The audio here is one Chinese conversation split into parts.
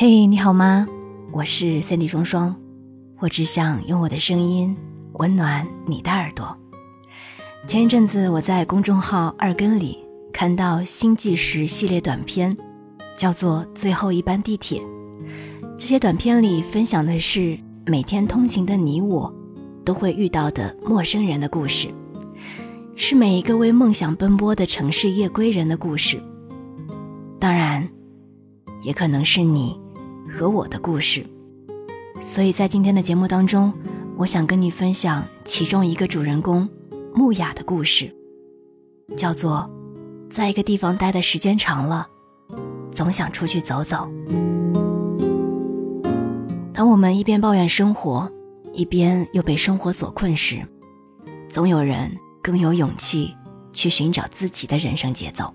嘿，你好吗？我是三 D 双双，我只想用我的声音温暖你的耳朵。前一阵子我在公众号二更里看到新纪实系列短片，叫做《最后一班地铁》。这些短片里分享的是每天通勤的你我都会遇到的陌生人的故事，是每一个为梦想奔波的城市夜归人的故事。当然，也可能是你。和我的故事，所以在今天的节目当中，我想跟你分享其中一个主人公木雅的故事，叫做“在一个地方待的时间长了，总想出去走走”。当我们一边抱怨生活，一边又被生活所困时，总有人更有勇气去寻找自己的人生节奏。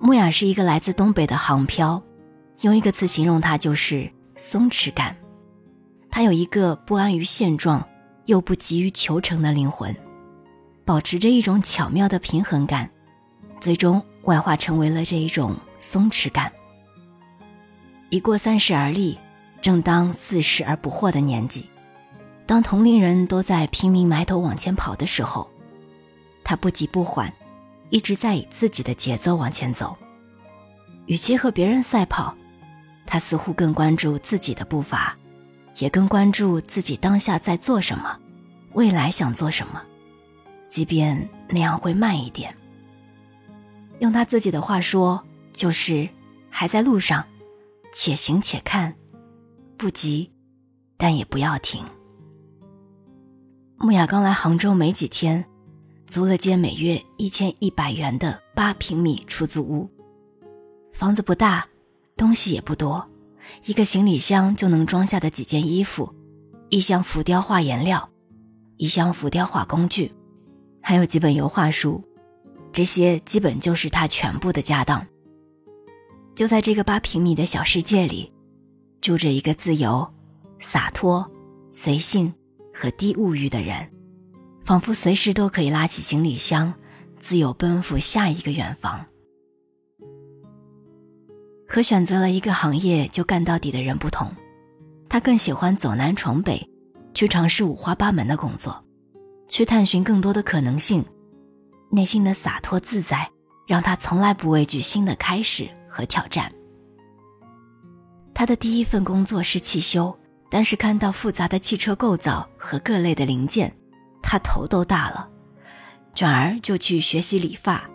木雅是一个来自东北的杭漂。用一个词形容他，就是松弛感。他有一个不安于现状，又不急于求成的灵魂，保持着一种巧妙的平衡感，最终外化成为了这一种松弛感。已过三十而立，正当四十而不惑的年纪，当同龄人都在拼命埋头往前跑的时候，他不急不缓，一直在以自己的节奏往前走。与其和别人赛跑。他似乎更关注自己的步伐，也更关注自己当下在做什么，未来想做什么，即便那样会慢一点。用他自己的话说，就是还在路上，且行且看，不急，但也不要停。木雅刚来杭州没几天，租了间每月一千一百元的八平米出租屋，房子不大。东西也不多，一个行李箱就能装下的几件衣服，一箱浮雕画颜料，一箱浮雕画工具，还有几本油画书，这些基本就是他全部的家当。就在这个八平米的小世界里，住着一个自由、洒脱、随性和低物欲的人，仿佛随时都可以拉起行李箱，自由奔赴下一个远方。和选择了一个行业就干到底的人不同，他更喜欢走南闯北，去尝试五花八门的工作，去探寻更多的可能性。内心的洒脱自在，让他从来不畏惧新的开始和挑战。他的第一份工作是汽修，但是看到复杂的汽车构造和各类的零件，他头都大了，转而就去学习理发，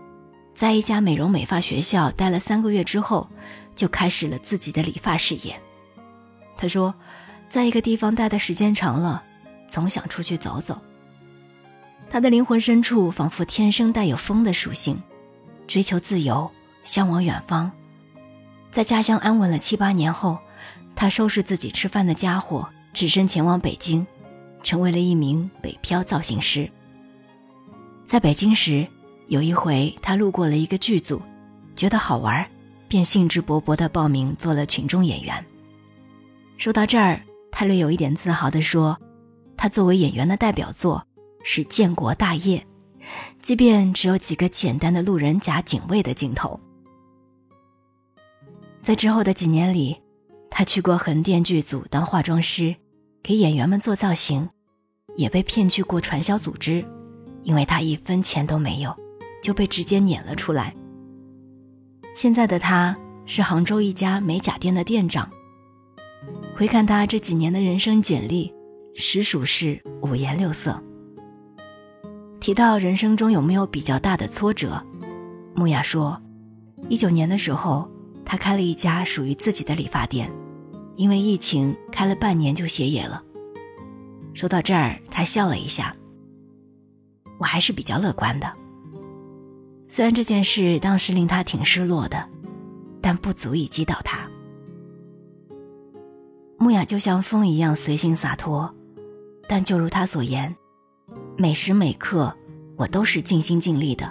在一家美容美发学校待了三个月之后。就开始了自己的理发事业。他说，在一个地方待的时间长了，总想出去走走。他的灵魂深处仿佛天生带有风的属性，追求自由，向往远方。在家乡安稳了七八年后，他收拾自己吃饭的家伙，只身前往北京，成为了一名北漂造型师。在北京时，有一回他路过了一个剧组，觉得好玩。便兴致勃勃地报名做了群众演员。说到这儿，他略有一点自豪地说：“他作为演员的代表作是建国大业，即便只有几个简单的路人甲、警卫的镜头。”在之后的几年里，他去过横店剧组当化妆师，给演员们做造型，也被骗去过传销组织，因为他一分钱都没有，就被直接撵了出来。现在的他是杭州一家美甲店的店长。回看他这几年的人生简历，实属是五颜六色。提到人生中有没有比较大的挫折，木雅说，一九年的时候，他开了一家属于自己的理发店，因为疫情开了半年就歇业了。说到这儿，他笑了一下。我还是比较乐观的。虽然这件事当时令他挺失落的，但不足以击倒他。木雅就像风一样随性洒脱，但就如他所言，每时每刻我都是尽心尽力的。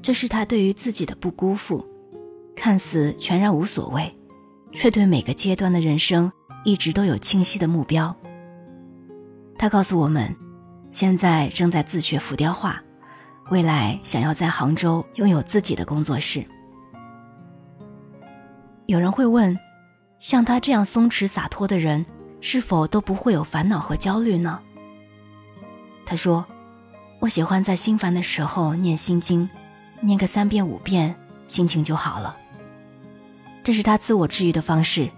这是他对于自己的不辜负，看似全然无所谓，却对每个阶段的人生一直都有清晰的目标。他告诉我们，现在正在自学浮雕画。未来想要在杭州拥有自己的工作室。有人会问，像他这样松弛洒脱的人，是否都不会有烦恼和焦虑呢？他说：“我喜欢在心烦的时候念心经，念个三遍五遍，心情就好了。这是他自我治愈的方式。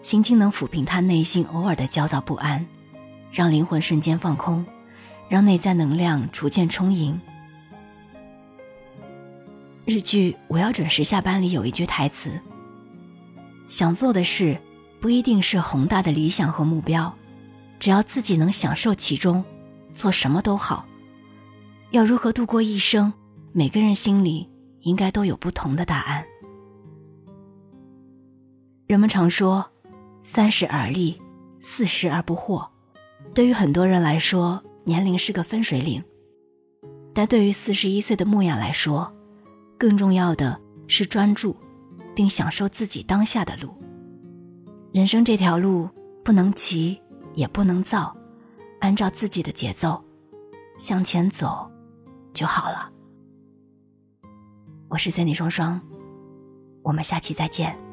心经能抚平他内心偶尔的焦躁不安，让灵魂瞬间放空，让内在能量逐渐充盈。”日剧《我要准时下班》里有一句台词：“想做的事，不一定是宏大的理想和目标，只要自己能享受其中，做什么都好。要如何度过一生，每个人心里应该都有不同的答案。”人们常说：“三十而立，四十而不惑。”对于很多人来说，年龄是个分水岭，但对于四十一岁的牧羊来说，更重要的是专注，并享受自己当下的路。人生这条路不能急，也不能躁，按照自己的节奏向前走就好了。我是三里双双，我们下期再见。